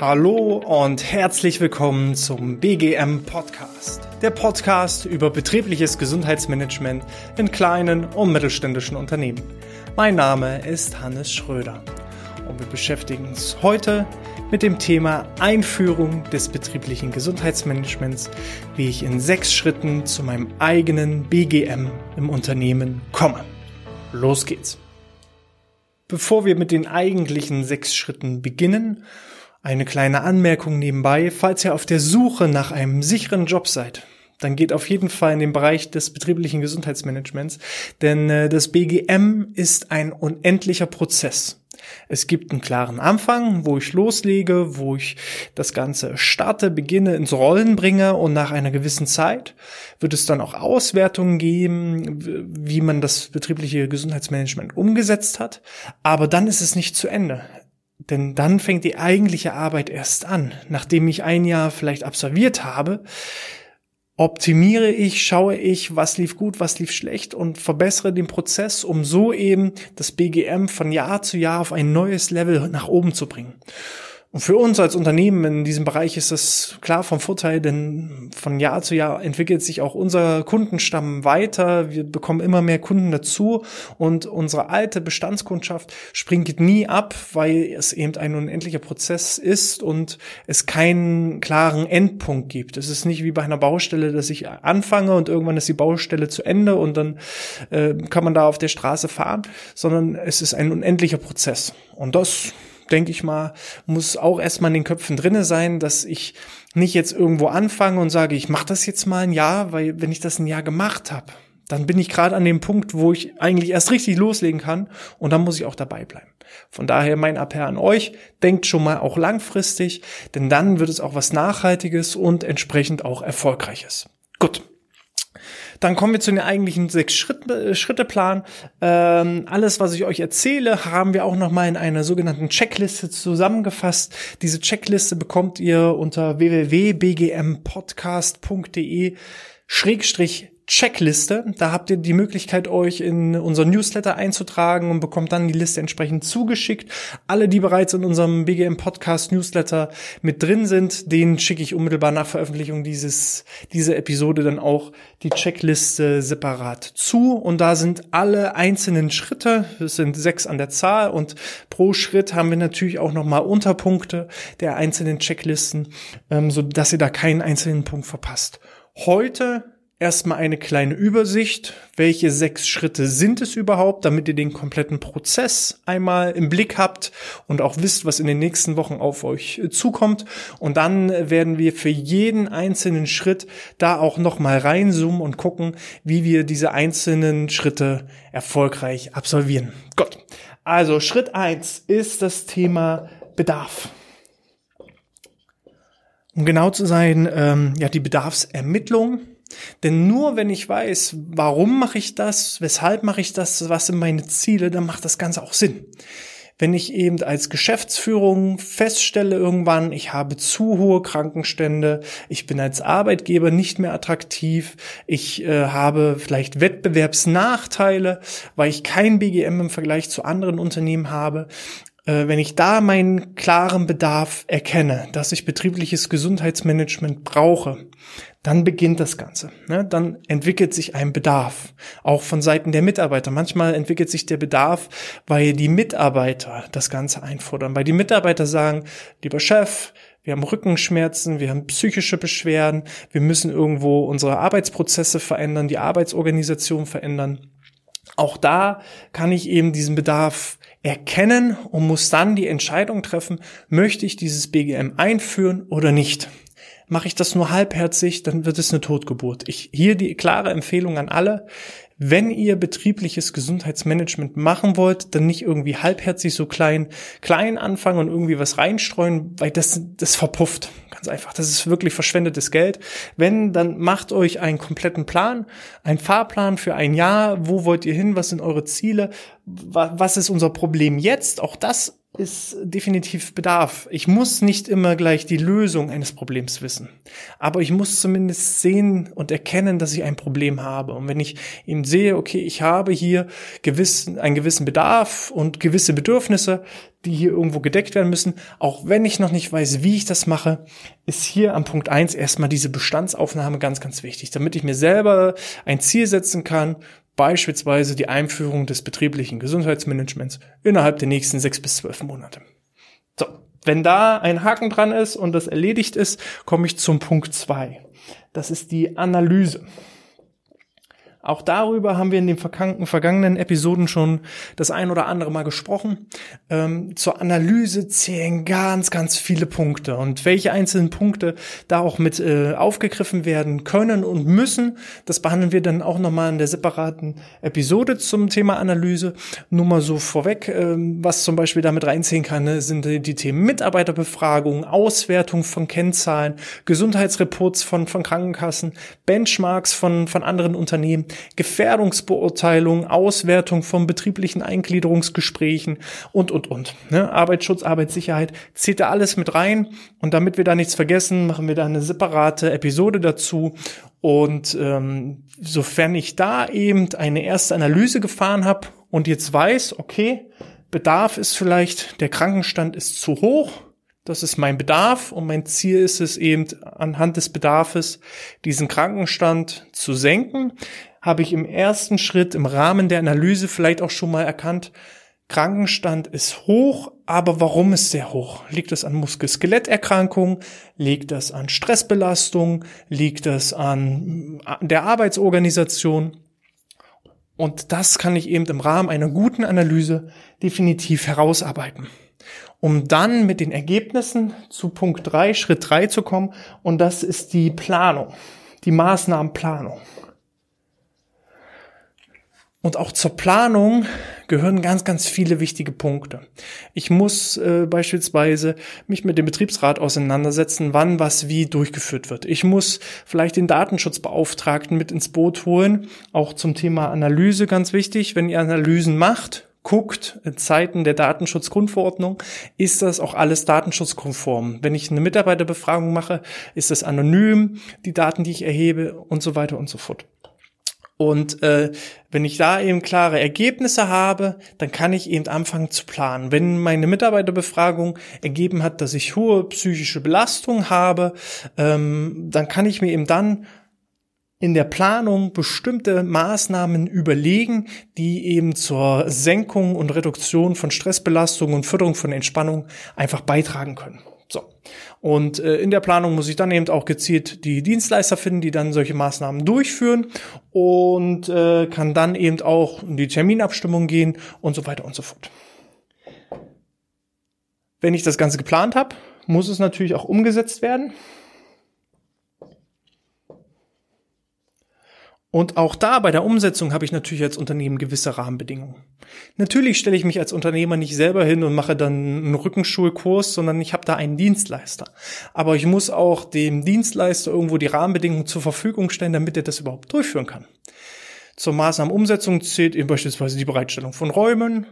Hallo und herzlich willkommen zum BGM Podcast. Der Podcast über betriebliches Gesundheitsmanagement in kleinen und mittelständischen Unternehmen. Mein Name ist Hannes Schröder und wir beschäftigen uns heute mit dem Thema Einführung des betrieblichen Gesundheitsmanagements, wie ich in sechs Schritten zu meinem eigenen BGM im Unternehmen komme. Los geht's! Bevor wir mit den eigentlichen sechs Schritten beginnen, eine kleine Anmerkung nebenbei, falls ihr auf der Suche nach einem sicheren Job seid, dann geht auf jeden Fall in den Bereich des betrieblichen Gesundheitsmanagements, denn äh, das BGM ist ein unendlicher Prozess. Es gibt einen klaren Anfang, wo ich loslege, wo ich das Ganze starte, beginne, ins Rollen bringe und nach einer gewissen Zeit wird es dann auch Auswertungen geben, wie man das betriebliche Gesundheitsmanagement umgesetzt hat. Aber dann ist es nicht zu Ende. Denn dann fängt die eigentliche Arbeit erst an. Nachdem ich ein Jahr vielleicht absolviert habe, optimiere ich, schaue ich, was lief gut, was lief schlecht und verbessere den Prozess, um so eben das BGM von Jahr zu Jahr auf ein neues Level nach oben zu bringen. Und für uns als Unternehmen in diesem Bereich ist das klar vom Vorteil, denn von Jahr zu Jahr entwickelt sich auch unser Kundenstamm weiter. Wir bekommen immer mehr Kunden dazu und unsere alte Bestandskundschaft springt nie ab, weil es eben ein unendlicher Prozess ist und es keinen klaren Endpunkt gibt. Es ist nicht wie bei einer Baustelle, dass ich anfange und irgendwann ist die Baustelle zu Ende und dann äh, kann man da auf der Straße fahren, sondern es ist ein unendlicher Prozess. Und das denke ich mal, muss auch erstmal in den Köpfen drinne sein, dass ich nicht jetzt irgendwo anfange und sage, ich mache das jetzt mal ein Jahr, weil wenn ich das ein Jahr gemacht habe, dann bin ich gerade an dem Punkt, wo ich eigentlich erst richtig loslegen kann und dann muss ich auch dabei bleiben. Von daher mein Appell an euch, denkt schon mal auch langfristig, denn dann wird es auch was Nachhaltiges und entsprechend auch Erfolgreiches. Gut. Dann kommen wir zu den eigentlichen sechs Schritt, äh, Schritteplan. Ähm, alles, was ich euch erzähle, haben wir auch nochmal in einer sogenannten Checkliste zusammengefasst. Diese Checkliste bekommt ihr unter www.bgmpodcast.de Schrägstrich Checkliste. Da habt ihr die Möglichkeit, euch in unseren Newsletter einzutragen und bekommt dann die Liste entsprechend zugeschickt. Alle, die bereits in unserem BGM Podcast Newsletter mit drin sind, denen schicke ich unmittelbar nach Veröffentlichung dieses, dieser Episode dann auch die Checkliste separat zu. Und da sind alle einzelnen Schritte, es sind sechs an der Zahl und pro Schritt haben wir natürlich auch nochmal Unterpunkte der einzelnen Checklisten, ähm, so dass ihr da keinen einzelnen Punkt verpasst. Heute erstmal eine kleine Übersicht, welche sechs Schritte sind es überhaupt, damit ihr den kompletten Prozess einmal im Blick habt und auch wisst, was in den nächsten Wochen auf euch äh, zukommt. Und dann werden wir für jeden einzelnen Schritt da auch nochmal reinzoomen und gucken, wie wir diese einzelnen Schritte erfolgreich absolvieren. Gut. Also Schritt eins ist das Thema Bedarf. Um genau zu sein, ähm, ja, die Bedarfsermittlung denn nur wenn ich weiß, warum mache ich das, weshalb mache ich das, was sind meine Ziele, dann macht das Ganze auch Sinn. Wenn ich eben als Geschäftsführung feststelle irgendwann, ich habe zu hohe Krankenstände, ich bin als Arbeitgeber nicht mehr attraktiv, ich äh, habe vielleicht Wettbewerbsnachteile, weil ich kein BGM im Vergleich zu anderen Unternehmen habe, wenn ich da meinen klaren Bedarf erkenne, dass ich betriebliches Gesundheitsmanagement brauche, dann beginnt das Ganze. Ne? Dann entwickelt sich ein Bedarf, auch von Seiten der Mitarbeiter. Manchmal entwickelt sich der Bedarf, weil die Mitarbeiter das Ganze einfordern, weil die Mitarbeiter sagen, lieber Chef, wir haben Rückenschmerzen, wir haben psychische Beschwerden, wir müssen irgendwo unsere Arbeitsprozesse verändern, die Arbeitsorganisation verändern. Auch da kann ich eben diesen Bedarf erkennen und muss dann die Entscheidung treffen, möchte ich dieses BGM einführen oder nicht. Mache ich das nur halbherzig, dann wird es eine Totgeburt. Ich, hier die klare Empfehlung an alle, wenn ihr betriebliches Gesundheitsmanagement machen wollt, dann nicht irgendwie halbherzig so klein, klein anfangen und irgendwie was reinstreuen, weil das, das verpufft. Ganz einfach. Das ist wirklich verschwendetes Geld. Wenn, dann macht euch einen kompletten Plan, einen Fahrplan für ein Jahr. Wo wollt ihr hin? Was sind eure Ziele? Was ist unser Problem jetzt? Auch das ist definitiv Bedarf. Ich muss nicht immer gleich die Lösung eines Problems wissen, aber ich muss zumindest sehen und erkennen, dass ich ein Problem habe. Und wenn ich eben sehe, okay, ich habe hier gewiss, einen gewissen Bedarf und gewisse Bedürfnisse, die hier irgendwo gedeckt werden müssen, auch wenn ich noch nicht weiß, wie ich das mache, ist hier am Punkt eins erstmal diese Bestandsaufnahme ganz, ganz wichtig, damit ich mir selber ein Ziel setzen kann, beispielsweise die Einführung des betrieblichen Gesundheitsmanagements innerhalb der nächsten sechs bis zwölf Monate. So, wenn da ein Haken dran ist und das erledigt ist, komme ich zum Punkt zwei. Das ist die Analyse. Auch darüber haben wir in den vergangenen Episoden schon das ein oder andere Mal gesprochen. Ähm, zur Analyse zählen ganz, ganz viele Punkte. Und welche einzelnen Punkte da auch mit äh, aufgegriffen werden können und müssen, das behandeln wir dann auch nochmal in der separaten Episode zum Thema Analyse. Nur mal so vorweg, äh, was zum Beispiel damit reinziehen kann, ne, sind die, die Themen Mitarbeiterbefragung, Auswertung von Kennzahlen, Gesundheitsreports von, von Krankenkassen, Benchmarks von, von anderen Unternehmen, Gefährdungsbeurteilung, Auswertung von betrieblichen Eingliederungsgesprächen und, und, und. Ne? Arbeitsschutz, Arbeitssicherheit zählt da alles mit rein. Und damit wir da nichts vergessen, machen wir da eine separate Episode dazu. Und ähm, sofern ich da eben eine erste Analyse gefahren habe und jetzt weiß, okay, Bedarf ist vielleicht, der Krankenstand ist zu hoch, das ist mein Bedarf und mein Ziel ist es eben anhand des Bedarfes diesen Krankenstand zu senken. Habe ich im ersten Schritt im Rahmen der Analyse vielleicht auch schon mal erkannt, Krankenstand ist hoch, aber warum ist sehr hoch? Liegt das an Muskel-Skeletterkrankungen? Liegt das an Stressbelastung? Liegt das an der Arbeitsorganisation? Und das kann ich eben im Rahmen einer guten Analyse definitiv herausarbeiten um dann mit den Ergebnissen zu Punkt drei, Schritt drei zu kommen. Und das ist die Planung, die Maßnahmenplanung. Und auch zur Planung gehören ganz, ganz viele wichtige Punkte. Ich muss äh, beispielsweise mich mit dem Betriebsrat auseinandersetzen, wann was wie durchgeführt wird. Ich muss vielleicht den Datenschutzbeauftragten mit ins Boot holen, auch zum Thema Analyse ganz wichtig. Wenn ihr Analysen macht, guckt, in Zeiten der Datenschutzgrundverordnung, ist das auch alles datenschutzkonform. Wenn ich eine Mitarbeiterbefragung mache, ist das anonym, die Daten, die ich erhebe und so weiter und so fort. Und äh, wenn ich da eben klare Ergebnisse habe, dann kann ich eben anfangen zu planen. Wenn meine Mitarbeiterbefragung ergeben hat, dass ich hohe psychische Belastung habe, ähm, dann kann ich mir eben dann in der Planung bestimmte Maßnahmen überlegen, die eben zur Senkung und Reduktion von Stressbelastung und Förderung von Entspannung einfach beitragen können. Und äh, in der Planung muss ich dann eben auch gezielt die Dienstleister finden, die dann solche Maßnahmen durchführen und äh, kann dann eben auch in die Terminabstimmung gehen und so weiter und so fort. Wenn ich das Ganze geplant habe, muss es natürlich auch umgesetzt werden. Und auch da bei der Umsetzung habe ich natürlich als Unternehmen gewisse Rahmenbedingungen. Natürlich stelle ich mich als Unternehmer nicht selber hin und mache dann einen Rückenschulkurs, sondern ich habe da einen Dienstleister. Aber ich muss auch dem Dienstleister irgendwo die Rahmenbedingungen zur Verfügung stellen, damit er das überhaupt durchführen kann. Zur Maßnahmenumsetzung zählt eben beispielsweise die Bereitstellung von Räumen,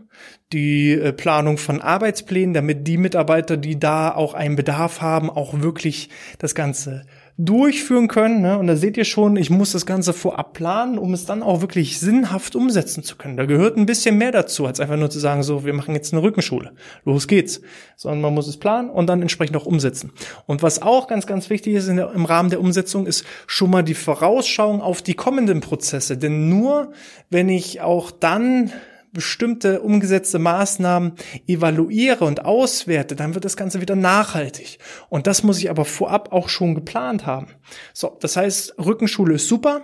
die äh, Planung von Arbeitsplänen, damit die Mitarbeiter, die da auch einen Bedarf haben, auch wirklich das Ganze durchführen können. Ne? Und da seht ihr schon, ich muss das Ganze vorab planen, um es dann auch wirklich sinnhaft umsetzen zu können. Da gehört ein bisschen mehr dazu, als einfach nur zu sagen, so, wir machen jetzt eine Rückenschule. Los geht's. Sondern man muss es planen und dann entsprechend auch umsetzen. Und was auch ganz, ganz wichtig ist der, im Rahmen der Umsetzung, ist schon mal die Vorausschauung auf die kommenden Prozesse. Denn nur, wenn ich auch dann bestimmte umgesetzte Maßnahmen evaluiere und auswerte, dann wird das Ganze wieder nachhaltig. Und das muss ich aber vorab auch schon geplant haben. So, das heißt, Rückenschule ist super.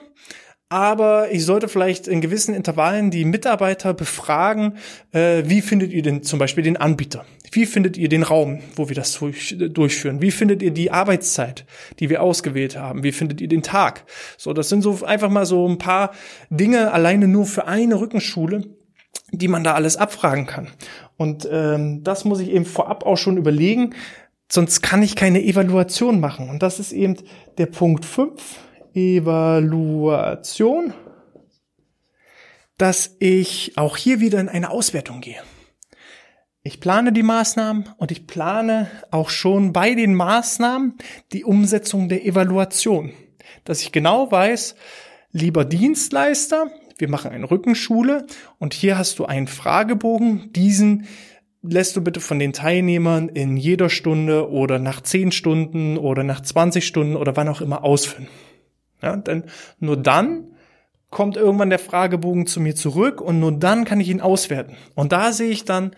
Aber ich sollte vielleicht in gewissen Intervallen die Mitarbeiter befragen, äh, wie findet ihr denn zum Beispiel den Anbieter? Wie findet ihr den Raum, wo wir das durch, durchführen? Wie findet ihr die Arbeitszeit, die wir ausgewählt haben? Wie findet ihr den Tag? So, das sind so einfach mal so ein paar Dinge alleine nur für eine Rückenschule, die man da alles abfragen kann. Und ähm, das muss ich eben vorab auch schon überlegen, sonst kann ich keine Evaluation machen. Und das ist eben der Punkt 5, Evaluation, dass ich auch hier wieder in eine Auswertung gehe. Ich plane die Maßnahmen und ich plane auch schon bei den Maßnahmen die Umsetzung der Evaluation. Dass ich genau weiß, lieber Dienstleister, wir machen eine Rückenschule und hier hast du einen Fragebogen, diesen lässt du bitte von den Teilnehmern in jeder Stunde oder nach 10 Stunden oder nach 20 Stunden oder wann auch immer ausfüllen. Ja, denn nur dann kommt irgendwann der Fragebogen zu mir zurück und nur dann kann ich ihn auswerten. Und da sehe ich dann,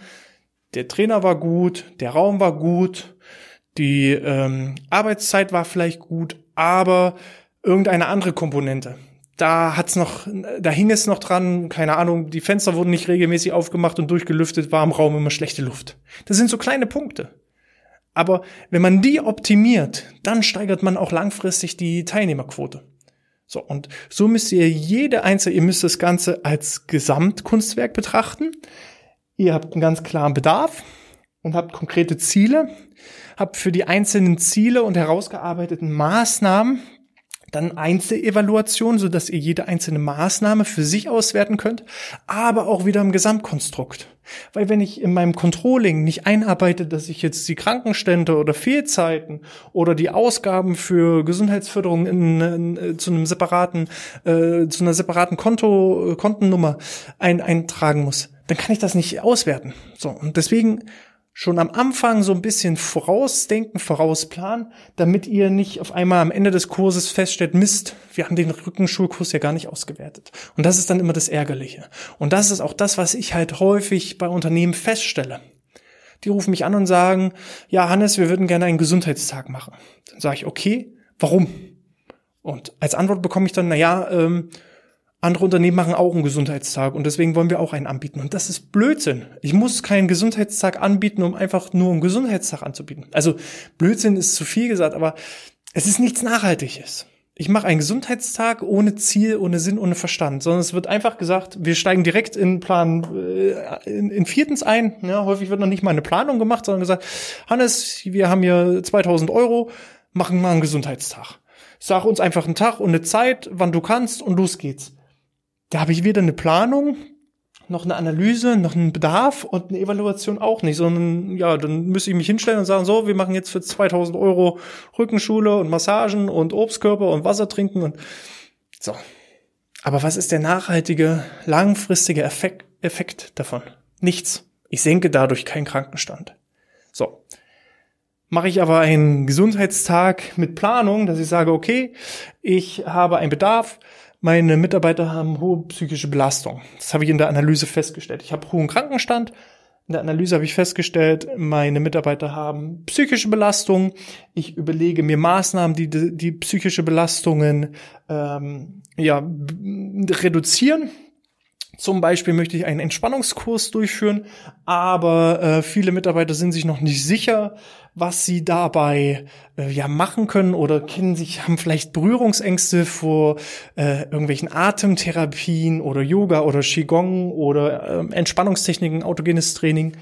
der Trainer war gut, der Raum war gut, die ähm, Arbeitszeit war vielleicht gut, aber irgendeine andere Komponente. Da hat's noch, da hing es noch dran, keine Ahnung, die Fenster wurden nicht regelmäßig aufgemacht und durchgelüftet, war im Raum immer schlechte Luft. Das sind so kleine Punkte. Aber wenn man die optimiert, dann steigert man auch langfristig die Teilnehmerquote. So, und so müsst ihr jede einzelne, ihr müsst das Ganze als Gesamtkunstwerk betrachten. Ihr habt einen ganz klaren Bedarf und habt konkrete Ziele, habt für die einzelnen Ziele und herausgearbeiteten Maßnahmen dann Einzelevaluation, so dass ihr jede einzelne Maßnahme für sich auswerten könnt, aber auch wieder im Gesamtkonstrukt. Weil wenn ich in meinem Controlling nicht einarbeite, dass ich jetzt die Krankenstände oder Fehlzeiten oder die Ausgaben für Gesundheitsförderung in, in, äh, zu einem separaten, äh, zu einer separaten Konto, Kontennummer ein, eintragen muss, dann kann ich das nicht auswerten. So. Und deswegen schon am Anfang so ein bisschen vorausdenken, vorausplanen, damit ihr nicht auf einmal am Ende des Kurses feststellt, Mist, wir haben den Rückenschulkurs ja gar nicht ausgewertet. Und das ist dann immer das Ärgerliche. Und das ist auch das, was ich halt häufig bei Unternehmen feststelle. Die rufen mich an und sagen, ja, Hannes, wir würden gerne einen Gesundheitstag machen. Dann sage ich, okay, warum? Und als Antwort bekomme ich dann, na ja, ähm, andere Unternehmen machen auch einen Gesundheitstag und deswegen wollen wir auch einen anbieten. Und das ist Blödsinn. Ich muss keinen Gesundheitstag anbieten, um einfach nur einen Gesundheitstag anzubieten. Also Blödsinn ist zu viel gesagt, aber es ist nichts Nachhaltiges. Ich mache einen Gesundheitstag ohne Ziel, ohne Sinn, ohne Verstand, sondern es wird einfach gesagt, wir steigen direkt in Plan äh, in, in viertens ein. Ja, häufig wird noch nicht mal eine Planung gemacht, sondern gesagt, Hannes, wir haben hier 2000 Euro, machen mal einen Gesundheitstag. Sag uns einfach einen Tag und eine Zeit, wann du kannst und los geht's. Da habe ich weder eine Planung, noch eine Analyse, noch einen Bedarf und eine Evaluation auch nicht, sondern ja, dann müsste ich mich hinstellen und sagen, so, wir machen jetzt für 2000 Euro Rückenschule und Massagen und Obstkörper und Wasser trinken und so. Aber was ist der nachhaltige, langfristige Effekt, Effekt davon? Nichts. Ich senke dadurch keinen Krankenstand. So. Mache ich aber einen Gesundheitstag mit Planung, dass ich sage, okay, ich habe einen Bedarf, meine Mitarbeiter haben hohe psychische Belastung. Das habe ich in der Analyse festgestellt. Ich habe hohen Krankenstand. In der Analyse habe ich festgestellt, meine Mitarbeiter haben psychische Belastung. Ich überlege mir Maßnahmen, die die psychische Belastungen ähm, ja, reduzieren. Zum Beispiel möchte ich einen Entspannungskurs durchführen, aber äh, viele Mitarbeiter sind sich noch nicht sicher, was sie dabei äh, ja machen können oder kennen sich, haben vielleicht Berührungsängste vor äh, irgendwelchen Atemtherapien oder Yoga oder Qigong oder äh, Entspannungstechniken, autogenes Training.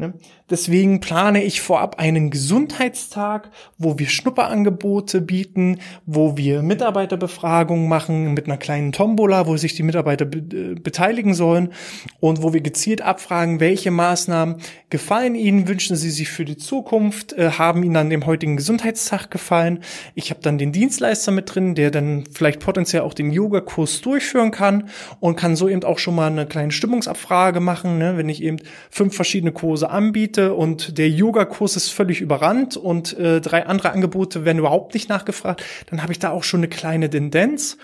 Ne? Deswegen plane ich vorab einen Gesundheitstag, wo wir Schnupperangebote bieten, wo wir Mitarbeiterbefragungen machen mit einer kleinen Tombola, wo sich die Mitarbeiter be äh, beteiligen sollen und wo wir gezielt abfragen, welche Maßnahmen gefallen Ihnen, wünschen Sie sich für die Zukunft, äh, haben Ihnen an dem heutigen Gesundheitstag gefallen. Ich habe dann den Dienstleister mit drin, der dann vielleicht potenziell auch den Yogakurs durchführen kann und kann so eben auch schon mal eine kleine Stimmungsabfrage machen, ne? wenn ich eben fünf verschiedene Kurse anbiete und der Yoga-Kurs ist völlig überrannt und äh, drei andere Angebote werden überhaupt nicht nachgefragt, dann habe ich da auch schon eine kleine Tendenz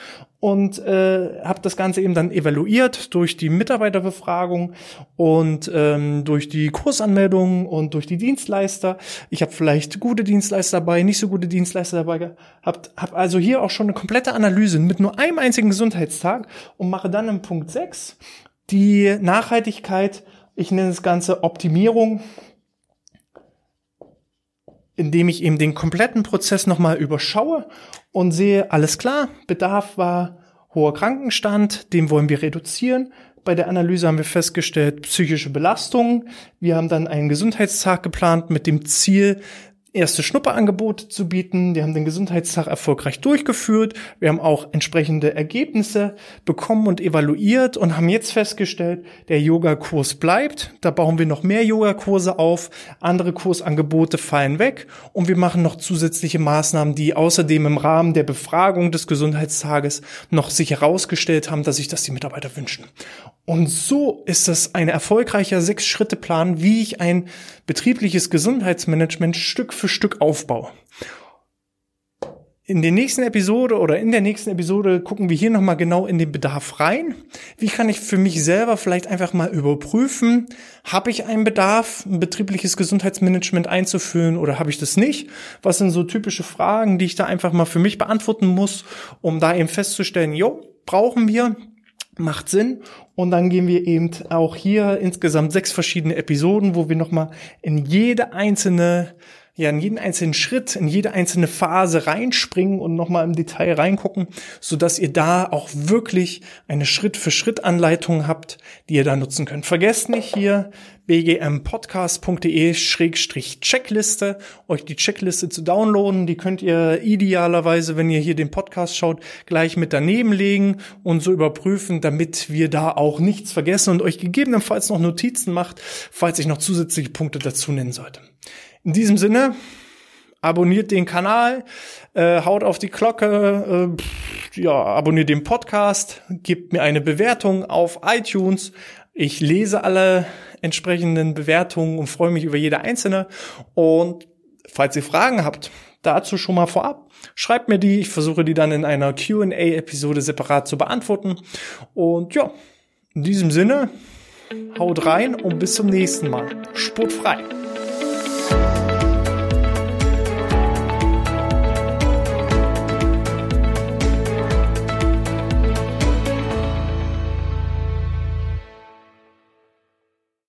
und äh, habe das Ganze eben dann evaluiert durch die Mitarbeiterbefragung und ähm, durch die Kursanmeldungen und durch die Dienstleister. Ich habe vielleicht gute Dienstleister dabei, nicht so gute Dienstleister dabei gehabt, habe also hier auch schon eine komplette Analyse mit nur einem einzigen Gesundheitstag und mache dann im Punkt 6 die Nachhaltigkeit ich nenne das Ganze Optimierung, indem ich eben den kompletten Prozess nochmal überschaue und sehe, alles klar, Bedarf war hoher Krankenstand, den wollen wir reduzieren. Bei der Analyse haben wir festgestellt, psychische Belastung. Wir haben dann einen Gesundheitstag geplant mit dem Ziel, erste Schnupperangebote zu bieten. Wir haben den Gesundheitstag erfolgreich durchgeführt. Wir haben auch entsprechende Ergebnisse bekommen und evaluiert und haben jetzt festgestellt, der Yogakurs bleibt. Da bauen wir noch mehr Yogakurse auf. Andere Kursangebote fallen weg und wir machen noch zusätzliche Maßnahmen, die außerdem im Rahmen der Befragung des Gesundheitstages noch sich herausgestellt haben, dass sich das die Mitarbeiter wünschen. Und so ist das ein erfolgreicher Sechs-Schritte-Plan, wie ich ein betriebliches Gesundheitsmanagement Stück für Stück aufbaue. In der nächsten Episode oder in der nächsten Episode gucken wir hier nochmal genau in den Bedarf rein. Wie kann ich für mich selber vielleicht einfach mal überprüfen, habe ich einen Bedarf, ein betriebliches Gesundheitsmanagement einzuführen oder habe ich das nicht? Was sind so typische Fragen, die ich da einfach mal für mich beantworten muss, um da eben festzustellen, jo, brauchen wir, macht Sinn. Und dann gehen wir eben auch hier insgesamt sechs verschiedene Episoden, wo wir nochmal in jede einzelne ja in jeden einzelnen Schritt, in jede einzelne Phase reinspringen und nochmal im Detail reingucken, so dass ihr da auch wirklich eine Schritt-für-Schritt-Anleitung habt, die ihr da nutzen könnt. Vergesst nicht hier bgmpodcast.de-checkliste, euch die Checkliste zu downloaden. Die könnt ihr idealerweise, wenn ihr hier den Podcast schaut, gleich mit daneben legen und so überprüfen, damit wir da auch nichts vergessen und euch gegebenenfalls noch Notizen macht, falls ich noch zusätzliche Punkte dazu nennen sollte. In diesem Sinne, abonniert den Kanal, äh, haut auf die Glocke, äh, ja, abonniert den Podcast, gebt mir eine Bewertung auf iTunes. Ich lese alle entsprechenden Bewertungen und freue mich über jede einzelne. Und falls ihr Fragen habt, dazu schon mal vorab, schreibt mir die. Ich versuche die dann in einer Q&A-Episode separat zu beantworten. Und ja, in diesem Sinne, haut rein und bis zum nächsten Mal. Sportfrei.